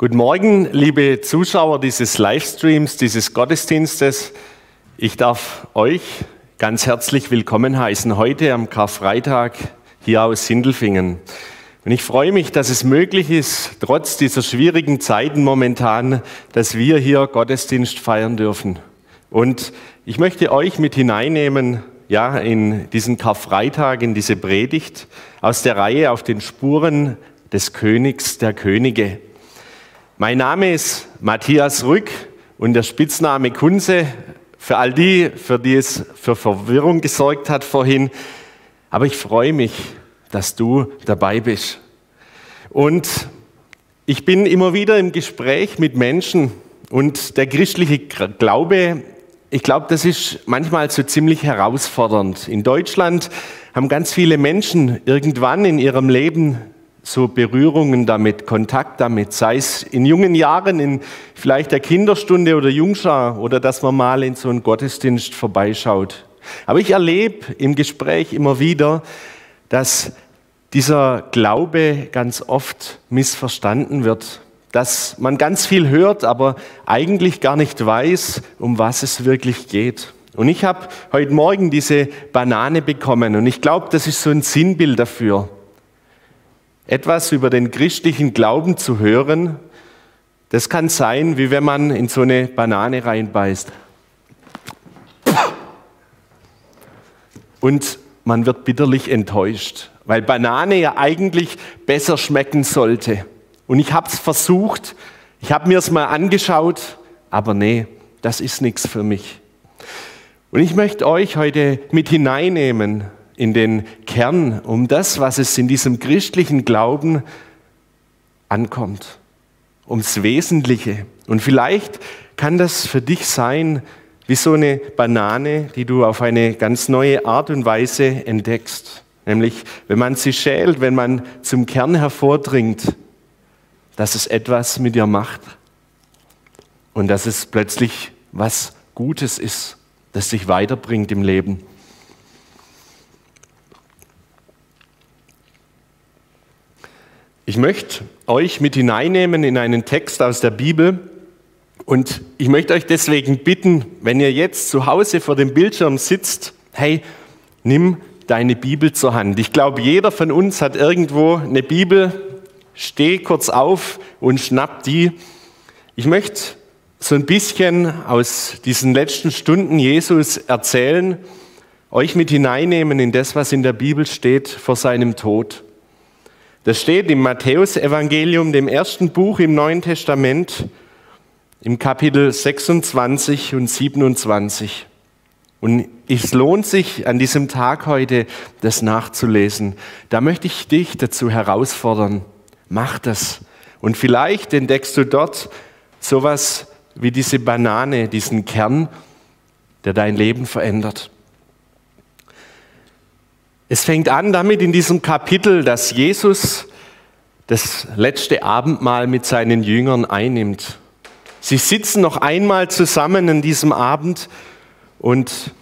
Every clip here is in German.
Guten Morgen, liebe Zuschauer dieses Livestreams, dieses Gottesdienstes. Ich darf euch ganz herzlich willkommen heißen heute am Karfreitag hier aus Sindelfingen. Und ich freue mich, dass es möglich ist, trotz dieser schwierigen Zeiten momentan, dass wir hier Gottesdienst feiern dürfen. Und ich möchte euch mit hineinnehmen, ja, in diesen Karfreitag, in diese Predigt aus der Reihe auf den Spuren des Königs der Könige. Mein Name ist Matthias Rück und der Spitzname Kunze, für all die, für die es für Verwirrung gesorgt hat vorhin. Aber ich freue mich, dass du dabei bist. Und ich bin immer wieder im Gespräch mit Menschen und der christliche Glaube, ich glaube, das ist manchmal so ziemlich herausfordernd. In Deutschland haben ganz viele Menschen irgendwann in ihrem Leben so Berührungen damit, Kontakt damit, sei es in jungen Jahren, in vielleicht der Kinderstunde oder Jungschar oder dass man mal in so einen Gottesdienst vorbeischaut. Aber ich erlebe im Gespräch immer wieder, dass dieser Glaube ganz oft missverstanden wird, dass man ganz viel hört, aber eigentlich gar nicht weiß, um was es wirklich geht. Und ich habe heute Morgen diese Banane bekommen und ich glaube, das ist so ein Sinnbild dafür etwas über den christlichen Glauben zu hören, das kann sein, wie wenn man in so eine Banane reinbeißt. Und man wird bitterlich enttäuscht, weil Banane ja eigentlich besser schmecken sollte. Und ich habe es versucht, ich habe mir es mal angeschaut, aber nee, das ist nichts für mich. Und ich möchte euch heute mit hineinnehmen in den Kern, um das, was es in diesem christlichen Glauben ankommt, ums Wesentliche. Und vielleicht kann das für dich sein wie so eine Banane, die du auf eine ganz neue Art und Weise entdeckst. Nämlich, wenn man sie schält, wenn man zum Kern hervordringt, dass es etwas mit dir macht und dass es plötzlich was Gutes ist, das dich weiterbringt im Leben. Ich möchte euch mit hineinnehmen in einen Text aus der Bibel und ich möchte euch deswegen bitten, wenn ihr jetzt zu Hause vor dem Bildschirm sitzt, hey, nimm deine Bibel zur Hand. Ich glaube, jeder von uns hat irgendwo eine Bibel. Steh kurz auf und schnapp die. Ich möchte so ein bisschen aus diesen letzten Stunden Jesus erzählen, euch mit hineinnehmen in das, was in der Bibel steht vor seinem Tod. Das steht im Matthäusevangelium, dem ersten Buch im Neuen Testament, im Kapitel 26 und 27. Und es lohnt sich an diesem Tag heute, das nachzulesen. Da möchte ich dich dazu herausfordern. Mach das. Und vielleicht entdeckst du dort sowas wie diese Banane, diesen Kern, der dein Leben verändert. Es fängt an damit in diesem Kapitel, dass Jesus das letzte Abendmahl mit seinen Jüngern einnimmt. Sie sitzen noch einmal zusammen an diesem Abend und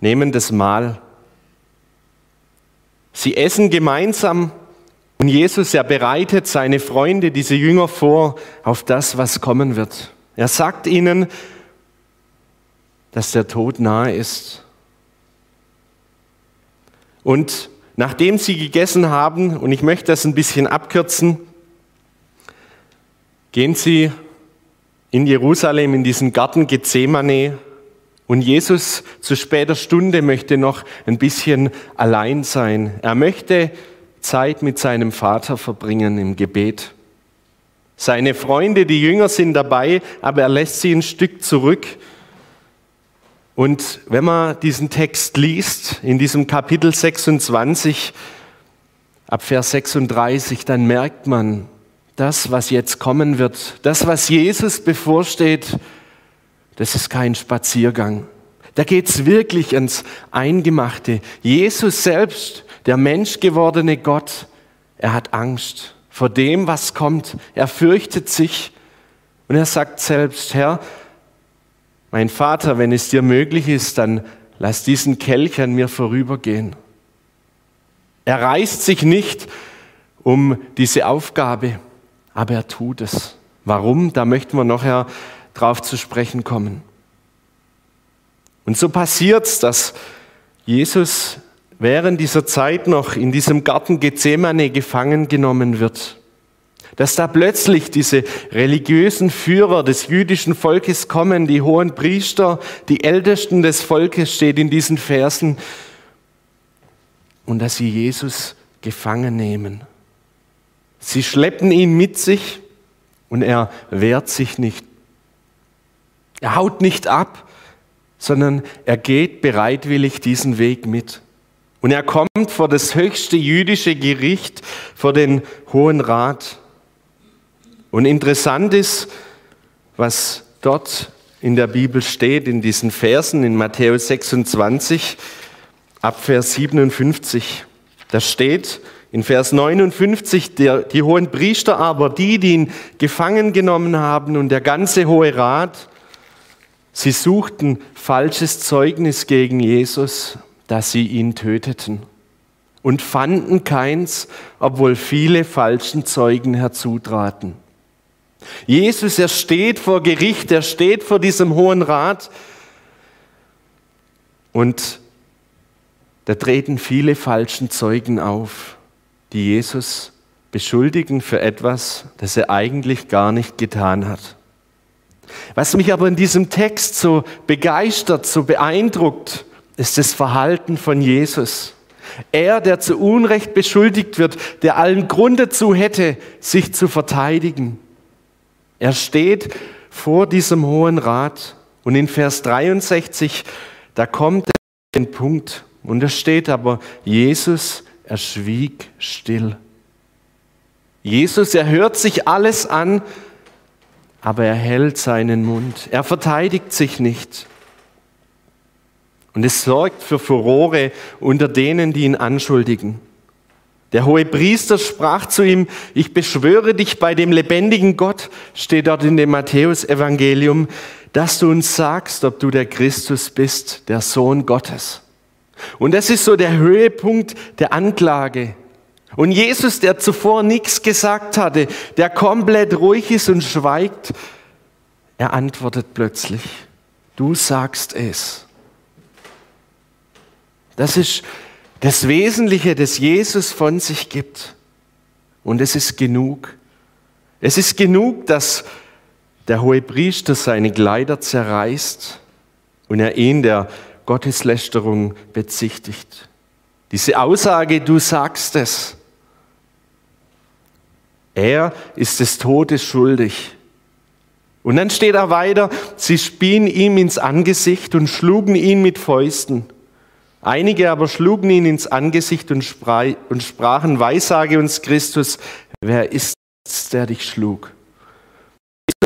nehmen das Mahl. Sie essen gemeinsam und Jesus, er bereitet seine Freunde, diese Jünger vor auf das, was kommen wird. Er sagt ihnen, dass der Tod nahe ist. Und nachdem sie gegessen haben, und ich möchte das ein bisschen abkürzen, gehen sie in Jerusalem in diesen Garten Gethsemane und Jesus zu später Stunde möchte noch ein bisschen allein sein. Er möchte Zeit mit seinem Vater verbringen im Gebet. Seine Freunde, die Jünger sind dabei, aber er lässt sie ein Stück zurück und wenn man diesen Text liest, in diesem Kapitel 26, ab Vers 36, dann merkt man, das, was jetzt kommen wird, das, was Jesus bevorsteht, das ist kein Spaziergang. Da geht es wirklich ans Eingemachte. Jesus selbst, der menschgewordene Gott, er hat Angst vor dem, was kommt. Er fürchtet sich und er sagt selbst, Herr, mein Vater, wenn es dir möglich ist, dann lass diesen Kelch an mir vorübergehen. Er reißt sich nicht um diese Aufgabe, aber er tut es. Warum? Da möchten wir nachher drauf zu sprechen kommen. Und so passiert es, dass Jesus während dieser Zeit noch in diesem Garten Gethsemane gefangen genommen wird. Dass da plötzlich diese religiösen Führer des jüdischen Volkes kommen, die hohen Priester, die Ältesten des Volkes steht in diesen Versen, und dass sie Jesus gefangen nehmen. Sie schleppen ihn mit sich und er wehrt sich nicht. Er haut nicht ab, sondern er geht bereitwillig diesen Weg mit. Und er kommt vor das höchste jüdische Gericht, vor den Hohen Rat. Und interessant ist, was dort in der Bibel steht, in diesen Versen in Matthäus 26, ab Vers 57. Da steht in Vers 59, der, die hohen Priester aber, die, die ihn gefangen genommen haben und der ganze Hohe Rat, sie suchten falsches Zeugnis gegen Jesus dass sie ihn töteten und fanden keins, obwohl viele falschen Zeugen herzutraten. Jesus, er steht vor Gericht, er steht vor diesem Hohen Rat und da treten viele falschen Zeugen auf, die Jesus beschuldigen für etwas, das er eigentlich gar nicht getan hat. Was mich aber in diesem Text so begeistert, so beeindruckt, ist das Verhalten von Jesus. Er, der zu Unrecht beschuldigt wird, der allen Grund dazu hätte, sich zu verteidigen. Er steht vor diesem Hohen Rat und in Vers 63, da kommt den Punkt und da steht aber, Jesus, er schwieg still. Jesus, er hört sich alles an, aber er hält seinen Mund. Er verteidigt sich nicht. Und es sorgt für Furore unter denen, die ihn anschuldigen. Der hohe Priester sprach zu ihm, ich beschwöre dich bei dem lebendigen Gott, steht dort in dem Matthäusevangelium, dass du uns sagst, ob du der Christus bist, der Sohn Gottes. Und das ist so der Höhepunkt der Anklage. Und Jesus, der zuvor nichts gesagt hatte, der komplett ruhig ist und schweigt, er antwortet plötzlich, du sagst es. Das ist das Wesentliche, das Jesus von sich gibt. Und es ist genug. Es ist genug, dass der hohe Priester seine Kleider zerreißt und er ihn der Gotteslästerung bezichtigt. Diese Aussage, du sagst es. Er ist des Todes schuldig. Und dann steht er weiter, sie spien ihm ins Angesicht und schlugen ihn mit Fäusten. Einige aber schlugen ihn ins Angesicht und, sprachen, Weissage uns Christus, wer ist es, der dich schlug?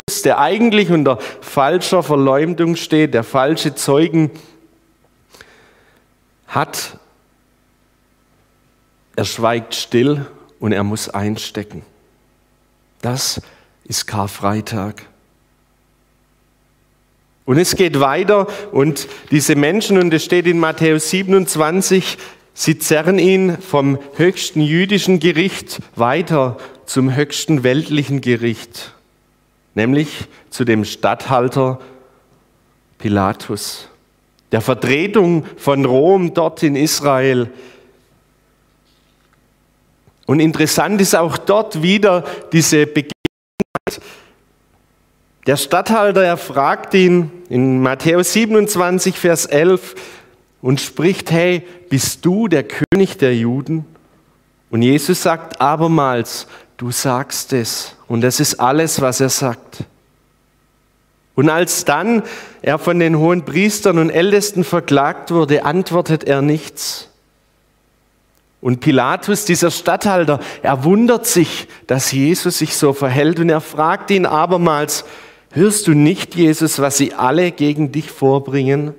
Jesus, der eigentlich unter falscher Verleumdung steht, der falsche Zeugen hat, er schweigt still und er muss einstecken. Das ist Karfreitag. Und es geht weiter und diese Menschen, und es steht in Matthäus 27, sie zerren ihn vom höchsten jüdischen Gericht weiter zum höchsten weltlichen Gericht, nämlich zu dem Statthalter Pilatus, der Vertretung von Rom dort in Israel. Und interessant ist auch dort wieder diese Begegnung der Statthalter, er fragt ihn in Matthäus 27, Vers 11 und spricht, hey, bist du der König der Juden? Und Jesus sagt abermals, du sagst es. Und das ist alles, was er sagt. Und als dann er von den hohen Priestern und Ältesten verklagt wurde, antwortet er nichts. Und Pilatus, dieser Statthalter, er wundert sich, dass Jesus sich so verhält und er fragt ihn abermals, Hörst du nicht, Jesus, was sie alle gegen dich vorbringen?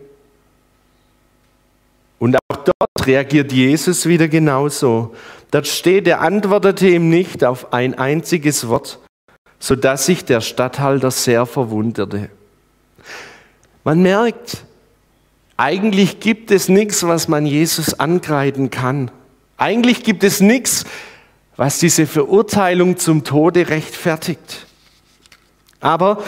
Und auch dort reagiert Jesus wieder genauso. Dort steht, er antwortete ihm nicht auf ein einziges Wort, sodass sich der Statthalter sehr verwunderte. Man merkt, eigentlich gibt es nichts, was man Jesus ankreiden kann. Eigentlich gibt es nichts, was diese Verurteilung zum Tode rechtfertigt. Aber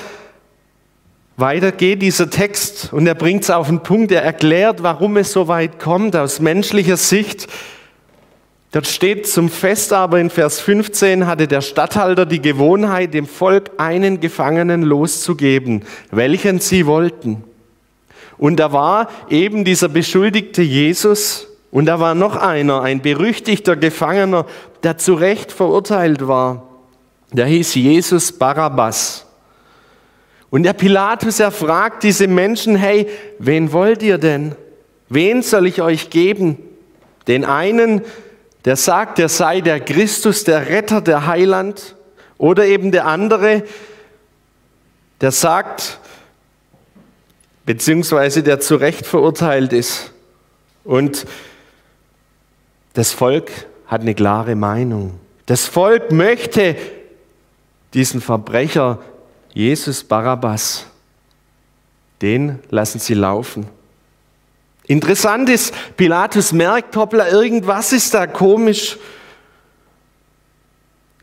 weiter geht dieser Text und er bringt es auf den Punkt, er erklärt, warum es so weit kommt aus menschlicher Sicht. Dort steht zum Fest aber in Vers 15 hatte der Statthalter die Gewohnheit, dem Volk einen Gefangenen loszugeben, welchen sie wollten. Und da war eben dieser beschuldigte Jesus und da war noch einer, ein berüchtigter Gefangener, der zu Recht verurteilt war. Der hieß Jesus Barabbas. Und der Pilatus, er fragt diese Menschen, hey, wen wollt ihr denn? Wen soll ich euch geben? Den einen, der sagt, er sei der Christus, der Retter, der Heiland. Oder eben der andere, der sagt, beziehungsweise der zu Recht verurteilt ist. Und das Volk hat eine klare Meinung. Das Volk möchte diesen Verbrecher Jesus Barabbas, den lassen sie laufen. Interessant ist, Pilatus merkt, hoppla, irgendwas ist da komisch.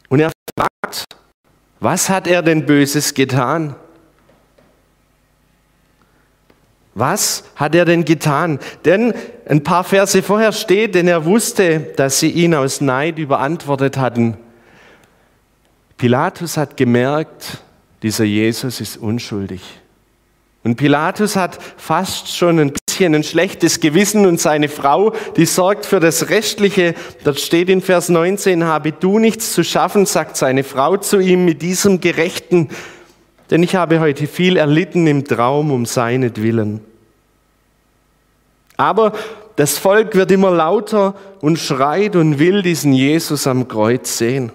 Und er fragt, was hat er denn Böses getan? Was hat er denn getan? Denn ein paar Verse vorher steht, denn er wusste, dass sie ihn aus Neid überantwortet hatten. Pilatus hat gemerkt, dieser Jesus ist unschuldig. Und Pilatus hat fast schon ein bisschen ein schlechtes Gewissen und seine Frau, die sorgt für das Restliche. Dort steht in Vers 19, habe du nichts zu schaffen, sagt seine Frau zu ihm mit diesem Gerechten denn ich habe heute viel erlitten im Traum um seinetwillen. Aber das Volk wird immer lauter und schreit und will diesen Jesus am Kreuz sehen.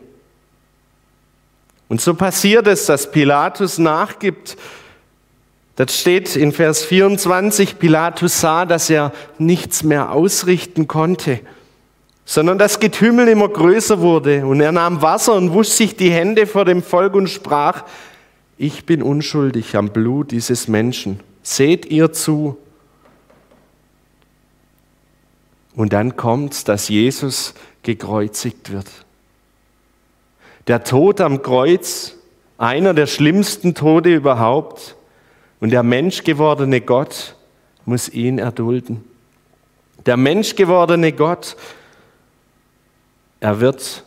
Und so passiert es, dass Pilatus nachgibt. Das steht in Vers 24, Pilatus sah, dass er nichts mehr ausrichten konnte, sondern das Getümmel immer größer wurde. Und er nahm Wasser und wusch sich die Hände vor dem Volk und sprach, ich bin unschuldig am Blut dieses Menschen. Seht ihr zu. Und dann kommt, dass Jesus gekreuzigt wird. Der Tod am Kreuz, einer der schlimmsten Tode überhaupt. Und der menschgewordene Gott muss ihn erdulden. Der menschgewordene Gott, er wird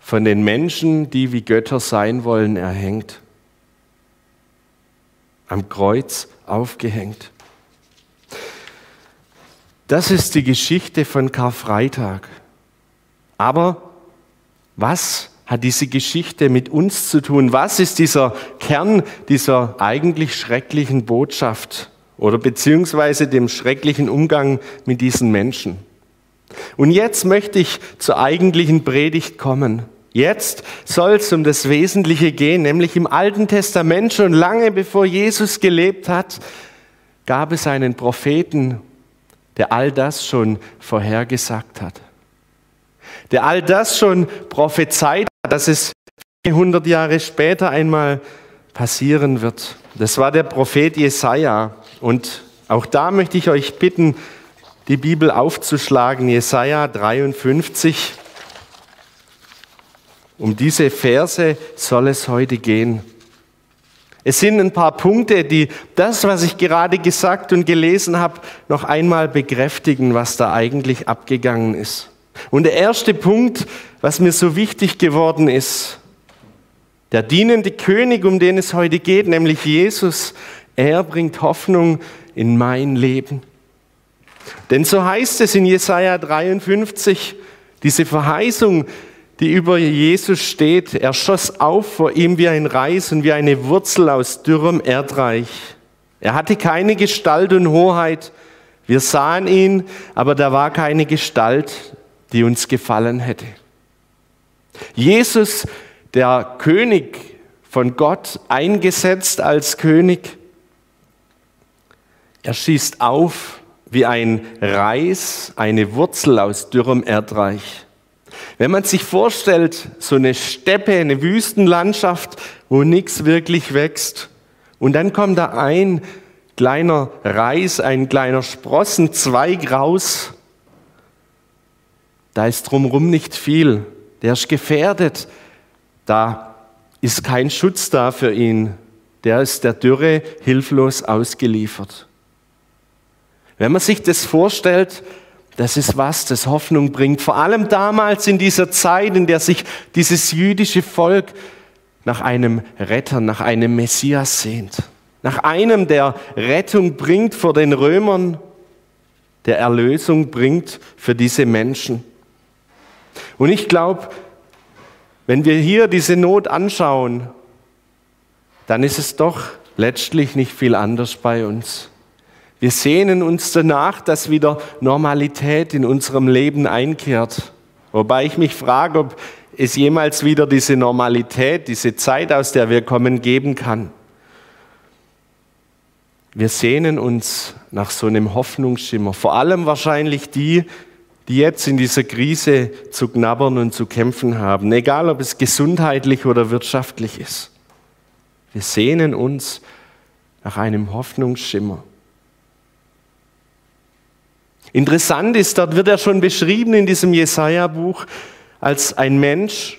von den Menschen, die wie Götter sein wollen, erhängt am Kreuz aufgehängt. Das ist die Geschichte von Karfreitag. Aber was hat diese Geschichte mit uns zu tun? Was ist dieser Kern dieser eigentlich schrecklichen Botschaft oder beziehungsweise dem schrecklichen Umgang mit diesen Menschen? Und jetzt möchte ich zur eigentlichen Predigt kommen. Jetzt soll es um das Wesentliche gehen, nämlich im Alten Testament, schon lange bevor Jesus gelebt hat, gab es einen Propheten, der all das schon vorhergesagt hat. Der all das schon prophezeit dass es 400 Jahre später einmal passieren wird. Das war der Prophet Jesaja. Und auch da möchte ich euch bitten, die Bibel aufzuschlagen. Jesaja 53. Um diese Verse soll es heute gehen. Es sind ein paar Punkte, die das, was ich gerade gesagt und gelesen habe, noch einmal bekräftigen, was da eigentlich abgegangen ist. Und der erste Punkt, was mir so wichtig geworden ist, der dienende König, um den es heute geht, nämlich Jesus, er bringt Hoffnung in mein Leben. Denn so heißt es in Jesaja 53, diese Verheißung, die über Jesus steht. Er schoss auf vor ihm wie ein Reis und wie eine Wurzel aus dürrem Erdreich. Er hatte keine Gestalt und Hoheit. Wir sahen ihn, aber da war keine Gestalt, die uns gefallen hätte. Jesus, der König von Gott, eingesetzt als König, er schießt auf wie ein Reis, eine Wurzel aus dürrem Erdreich. Wenn man sich vorstellt, so eine Steppe, eine Wüstenlandschaft, wo nichts wirklich wächst, und dann kommt da ein kleiner Reis, ein kleiner Sprossenzweig raus, da ist drumherum nicht viel. Der ist gefährdet. Da ist kein Schutz da für ihn. Der ist der Dürre hilflos ausgeliefert. Wenn man sich das vorstellt, das ist was, das Hoffnung bringt. Vor allem damals in dieser Zeit, in der sich dieses jüdische Volk nach einem Retter, nach einem Messias sehnt. Nach einem, der Rettung bringt vor den Römern, der Erlösung bringt für diese Menschen. Und ich glaube, wenn wir hier diese Not anschauen, dann ist es doch letztlich nicht viel anders bei uns. Wir sehnen uns danach, dass wieder Normalität in unserem Leben einkehrt. Wobei ich mich frage, ob es jemals wieder diese Normalität, diese Zeit, aus der wir kommen, geben kann. Wir sehnen uns nach so einem Hoffnungsschimmer, vor allem wahrscheinlich die, die jetzt in dieser Krise zu knabbern und zu kämpfen haben, egal ob es gesundheitlich oder wirtschaftlich ist. Wir sehnen uns nach einem Hoffnungsschimmer. Interessant ist, dort wird er schon beschrieben in diesem Jesaja-Buch als ein Mensch,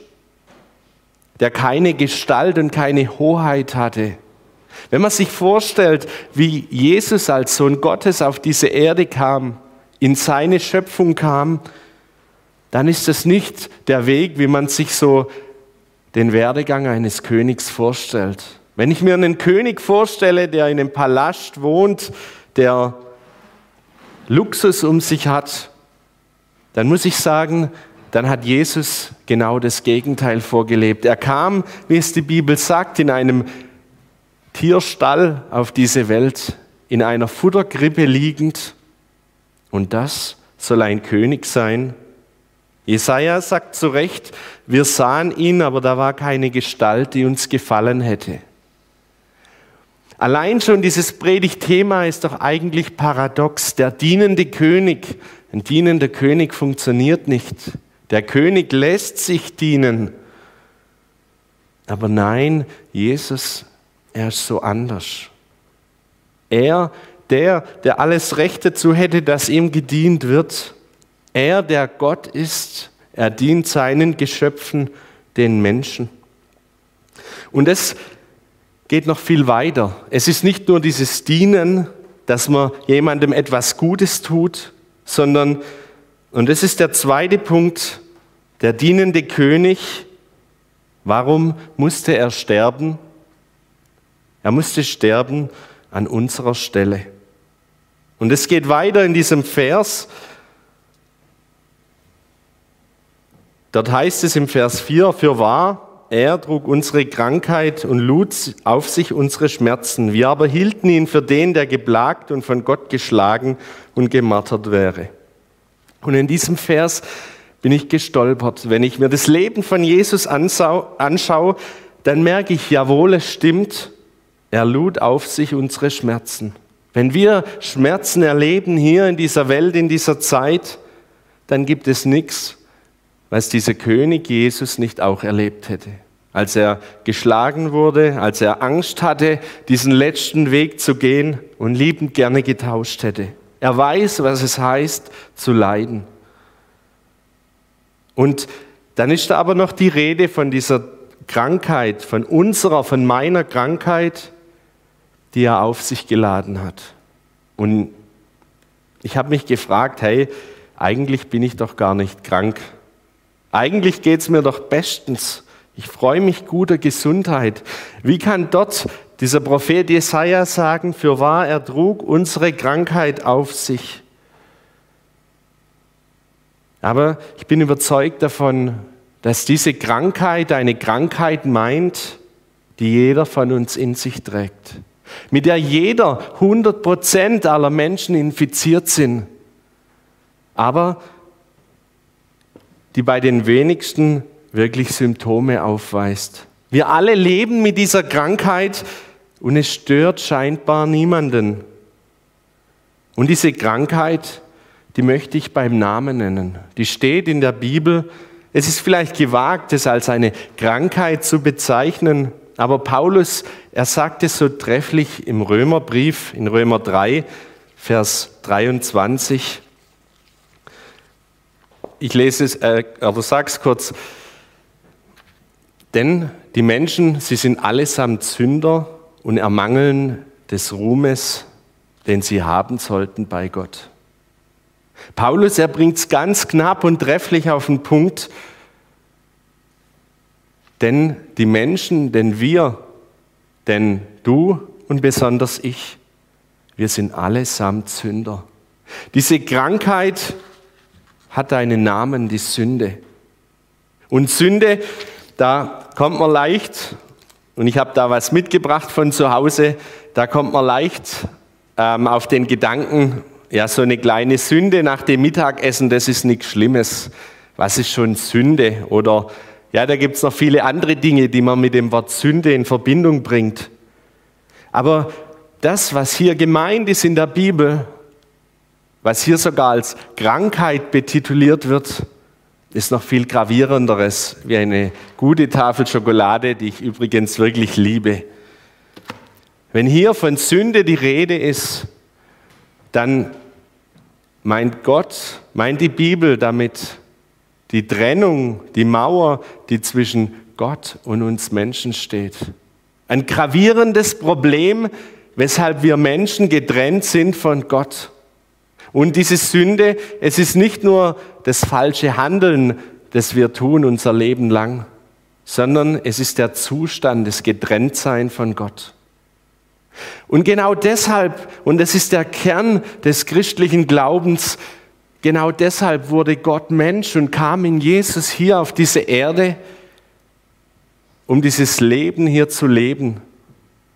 der keine Gestalt und keine Hoheit hatte. Wenn man sich vorstellt, wie Jesus als Sohn Gottes auf diese Erde kam, in seine Schöpfung kam, dann ist das nicht der Weg, wie man sich so den Werdegang eines Königs vorstellt. Wenn ich mir einen König vorstelle, der in einem Palast wohnt, der Luxus um sich hat, dann muss ich sagen, dann hat Jesus genau das Gegenteil vorgelebt. Er kam, wie es die Bibel sagt, in einem Tierstall auf diese Welt, in einer Futtergrippe liegend. Und das soll ein König sein. Jesaja sagt zu Recht, wir sahen ihn, aber da war keine Gestalt, die uns gefallen hätte. Allein schon dieses Predigtthema ist doch eigentlich paradox. Der dienende König, ein dienender König funktioniert nicht. Der König lässt sich dienen. Aber nein, Jesus, er ist so anders. Er, der, der alles Recht dazu hätte, dass ihm gedient wird. Er, der Gott ist, er dient seinen Geschöpfen, den Menschen. Und das geht noch viel weiter. Es ist nicht nur dieses Dienen, dass man jemandem etwas Gutes tut, sondern, und das ist der zweite Punkt, der dienende König, warum musste er sterben? Er musste sterben an unserer Stelle. Und es geht weiter in diesem Vers. Dort heißt es im Vers 4, für wahr, er trug unsere Krankheit und lud auf sich unsere Schmerzen. Wir aber hielten ihn für den, der geplagt und von Gott geschlagen und gemartert wäre. Und in diesem Vers bin ich gestolpert. Wenn ich mir das Leben von Jesus anschaue, dann merke ich, jawohl, es stimmt, er lud auf sich unsere Schmerzen. Wenn wir Schmerzen erleben hier in dieser Welt, in dieser Zeit, dann gibt es nichts, was dieser König Jesus nicht auch erlebt hätte als er geschlagen wurde, als er Angst hatte, diesen letzten Weg zu gehen und liebend gerne getauscht hätte. Er weiß, was es heißt, zu leiden. Und dann ist da aber noch die Rede von dieser Krankheit, von unserer, von meiner Krankheit, die er auf sich geladen hat. Und ich habe mich gefragt, hey, eigentlich bin ich doch gar nicht krank. Eigentlich geht es mir doch bestens. Ich freue mich guter Gesundheit. Wie kann dort dieser Prophet Jesaja sagen, für wahr er trug unsere Krankheit auf sich? Aber ich bin überzeugt davon, dass diese Krankheit eine Krankheit meint, die jeder von uns in sich trägt, mit der jeder 100 Prozent aller Menschen infiziert sind, aber die bei den wenigsten wirklich Symptome aufweist. Wir alle leben mit dieser Krankheit und es stört scheinbar niemanden. Und diese Krankheit, die möchte ich beim Namen nennen. Die steht in der Bibel. Es ist vielleicht gewagt, es als eine Krankheit zu bezeichnen, aber Paulus, er sagt es so trefflich im Römerbrief, in Römer 3, Vers 23. Ich lese es, äh, aber sag's kurz. Denn die Menschen, sie sind allesamt Sünder und ermangeln des Ruhmes, den sie haben sollten bei Gott. Paulus, er bringt es ganz knapp und trefflich auf den Punkt, denn die Menschen, denn wir, denn du und besonders ich, wir sind allesamt Sünder. Diese Krankheit hat einen Namen, die Sünde. Und Sünde, da kommt man leicht, und ich habe da was mitgebracht von zu Hause, da kommt man leicht ähm, auf den Gedanken, ja, so eine kleine Sünde nach dem Mittagessen, das ist nichts Schlimmes. Was ist schon Sünde? Oder ja, da gibt es noch viele andere Dinge, die man mit dem Wort Sünde in Verbindung bringt. Aber das, was hier gemeint ist in der Bibel, was hier sogar als Krankheit betituliert wird, ist noch viel gravierenderes, wie eine gute Tafel Schokolade, die ich übrigens wirklich liebe. Wenn hier von Sünde die Rede ist, dann meint Gott, meint die Bibel damit die Trennung, die Mauer, die zwischen Gott und uns Menschen steht. Ein gravierendes Problem, weshalb wir Menschen getrennt sind von Gott. Und diese Sünde, es ist nicht nur das falsche Handeln, das wir tun unser Leben lang, sondern es ist der Zustand des Getrenntsein von Gott. Und genau deshalb, und das ist der Kern des christlichen Glaubens, genau deshalb wurde Gott Mensch und kam in Jesus hier auf diese Erde, um dieses Leben hier zu leben.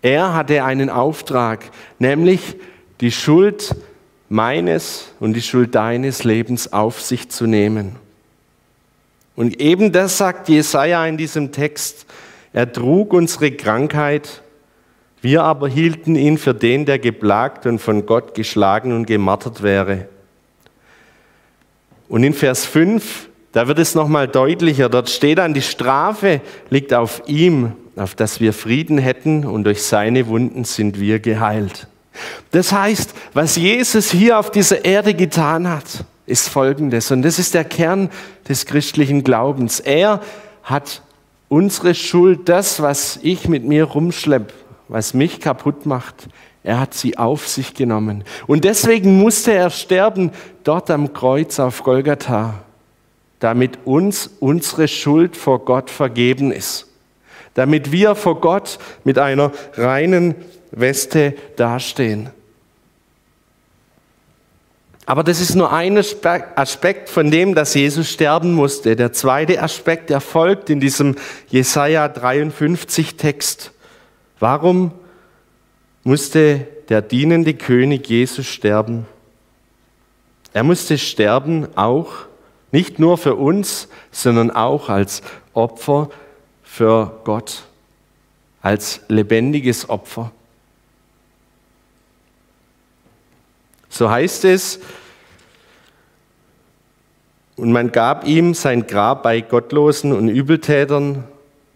Er hatte einen Auftrag, nämlich die Schuld meines und die Schuld deines Lebens auf sich zu nehmen. Und eben das sagt Jesaja in diesem Text. Er trug unsere Krankheit wir aber hielten ihn für den, der geplagt und von Gott geschlagen und gemartert wäre. Und in Vers 5, da wird es nochmal deutlicher. Dort steht dann, die Strafe liegt auf ihm, auf dass wir Frieden hätten und durch seine Wunden sind wir geheilt. Das heißt, was Jesus hier auf dieser Erde getan hat, ist Folgendes. Und das ist der Kern des christlichen Glaubens. Er hat unsere Schuld, das, was ich mit mir rumschleppe, was mich kaputt macht, er hat sie auf sich genommen. Und deswegen musste er sterben dort am Kreuz auf Golgatha, damit uns unsere Schuld vor Gott vergeben ist. Damit wir vor Gott mit einer reinen Weste dastehen. Aber das ist nur ein Aspekt von dem, dass Jesus sterben musste. Der zweite Aspekt erfolgt in diesem Jesaja 53 Text. Warum musste der dienende König Jesus sterben? Er musste sterben auch nicht nur für uns, sondern auch als Opfer für Gott, als lebendiges Opfer. So heißt es, und man gab ihm sein Grab bei Gottlosen und Übeltätern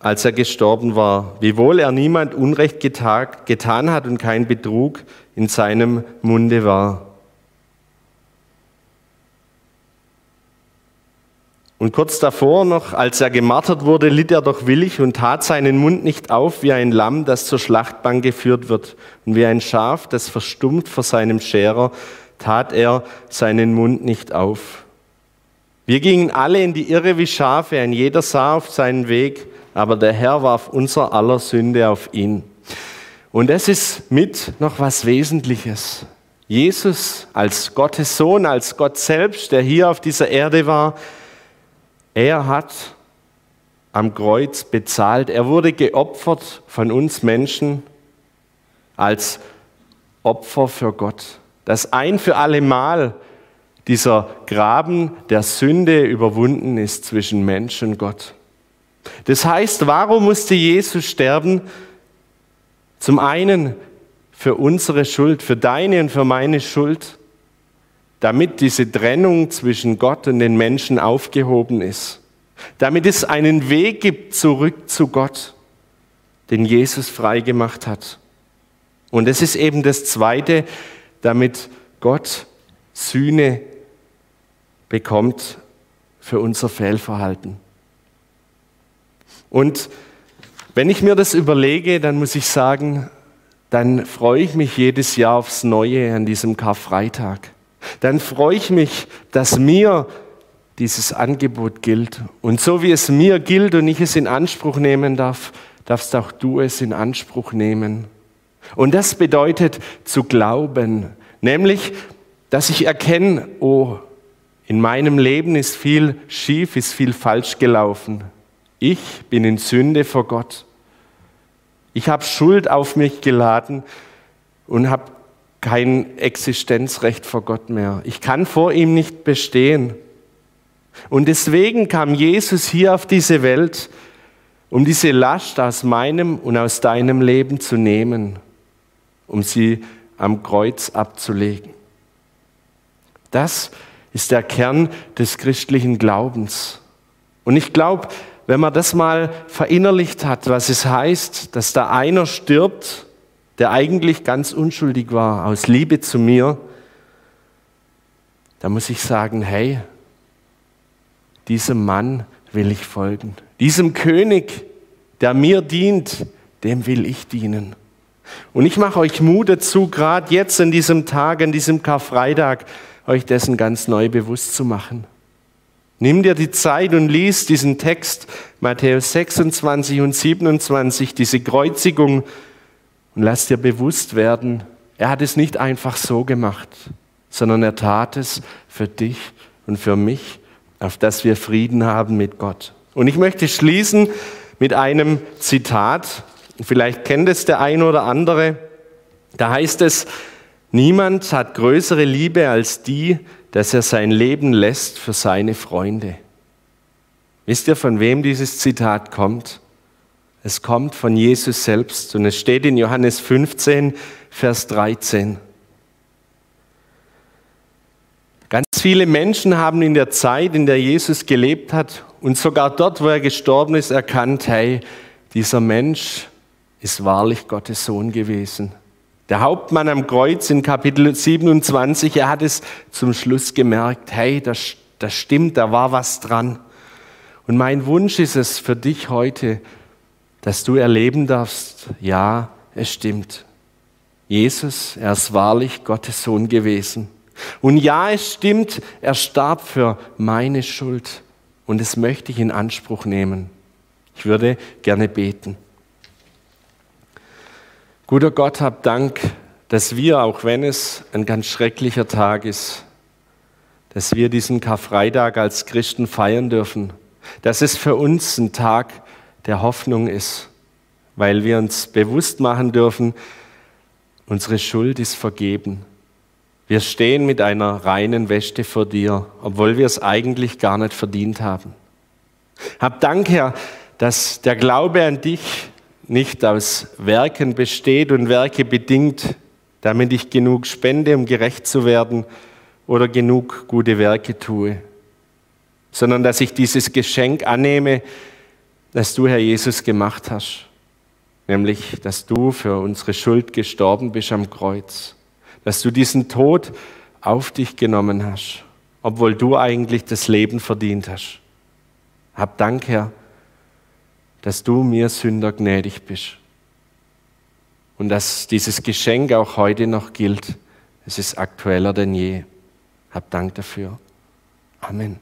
als er gestorben war, wiewohl er niemand Unrecht getan hat und kein Betrug in seinem Munde war. Und kurz davor noch, als er gemartert wurde, litt er doch willig und tat seinen Mund nicht auf wie ein Lamm, das zur Schlachtbank geführt wird. Und wie ein Schaf, das verstummt vor seinem Scherer, tat er seinen Mund nicht auf. Wir gingen alle in die Irre wie Schafe, ein jeder sah auf seinen Weg, aber der Herr warf unser aller Sünde auf ihn. Und es ist mit noch was Wesentliches. Jesus als Gottes Sohn, als Gott selbst, der hier auf dieser Erde war, er hat am Kreuz bezahlt. Er wurde geopfert von uns Menschen als Opfer für Gott. Das ein für alle Mal dieser Graben der Sünde überwunden ist zwischen Mensch und Gott. Das heißt, warum musste Jesus sterben? Zum einen für unsere Schuld, für deine und für meine Schuld, damit diese Trennung zwischen Gott und den Menschen aufgehoben ist, damit es einen Weg gibt zurück zu Gott, den Jesus freigemacht hat. Und es ist eben das Zweite, damit Gott Sühne bekommt für unser Fehlverhalten. Und Wenn ich mir das überlege, dann muss ich sagen, dann freue ich mich jedes Jahr aufs Neue an diesem Karfreitag. Dann freue ich mich, dass mir dieses Angebot gilt. Und so wie es mir gilt und ich es in Anspruch nehmen darf, darfst auch du es in Anspruch nehmen. Und das bedeutet zu glauben, nämlich, dass ich erkenne, oh, in meinem Leben ist viel schief, ist viel falsch gelaufen. Ich bin in Sünde vor Gott. Ich habe Schuld auf mich geladen und habe kein Existenzrecht vor Gott mehr. Ich kann vor ihm nicht bestehen. Und deswegen kam Jesus hier auf diese Welt, um diese Last aus meinem und aus deinem Leben zu nehmen, um sie am Kreuz abzulegen. Das ist der Kern des christlichen Glaubens. Und ich glaube, wenn man das mal verinnerlicht hat, was es heißt, dass da einer stirbt, der eigentlich ganz unschuldig war, aus Liebe zu mir, da muss ich sagen, hey, diesem Mann will ich folgen. Diesem König, der mir dient, dem will ich dienen. Und ich mache euch Mut dazu, gerade jetzt an diesem Tag, an diesem Karfreitag, euch dessen ganz neu bewusst zu machen. Nimm dir die Zeit und lies diesen Text, Matthäus 26 und 27, diese Kreuzigung, und lass dir bewusst werden, er hat es nicht einfach so gemacht, sondern er tat es für dich und für mich auf dass wir Frieden haben mit Gott. Und ich möchte schließen mit einem Zitat. Vielleicht kennt es der eine oder andere. Da heißt es, niemand hat größere Liebe als die, dass er sein Leben lässt für seine Freunde. Wisst ihr, von wem dieses Zitat kommt? Es kommt von Jesus selbst und es steht in Johannes 15, Vers 13. Ganz viele Menschen haben in der Zeit, in der Jesus gelebt hat und sogar dort, wo er gestorben ist, erkannt, hey, dieser Mensch ist wahrlich Gottes Sohn gewesen. Der Hauptmann am Kreuz in Kapitel 27, er hat es zum Schluss gemerkt, hey, das, das stimmt, da war was dran. Und mein Wunsch ist es für dich heute, dass du erleben darfst, ja, es stimmt. Jesus, er ist wahrlich Gottes Sohn gewesen. Und ja, es stimmt, er starb für meine Schuld und das möchte ich in Anspruch nehmen. Ich würde gerne beten. Guter Gott, hab Dank, dass wir, auch wenn es ein ganz schrecklicher Tag ist, dass wir diesen Karfreitag als Christen feiern dürfen, dass es für uns ein Tag der Hoffnung ist, weil wir uns bewusst machen dürfen, unsere Schuld ist vergeben. Wir stehen mit einer reinen Wäsche vor dir, obwohl wir es eigentlich gar nicht verdient haben. Hab Dank, Herr, dass der Glaube an dich nicht aus Werken besteht und Werke bedingt, damit ich genug spende, um gerecht zu werden oder genug gute Werke tue, sondern dass ich dieses Geschenk annehme, das du, Herr Jesus, gemacht hast, nämlich, dass du für unsere Schuld gestorben bist am Kreuz dass du diesen Tod auf dich genommen hast, obwohl du eigentlich das Leben verdient hast. Hab Dank, Herr, dass du mir Sünder gnädig bist und dass dieses Geschenk auch heute noch gilt. Es ist aktueller denn je. Hab Dank dafür. Amen.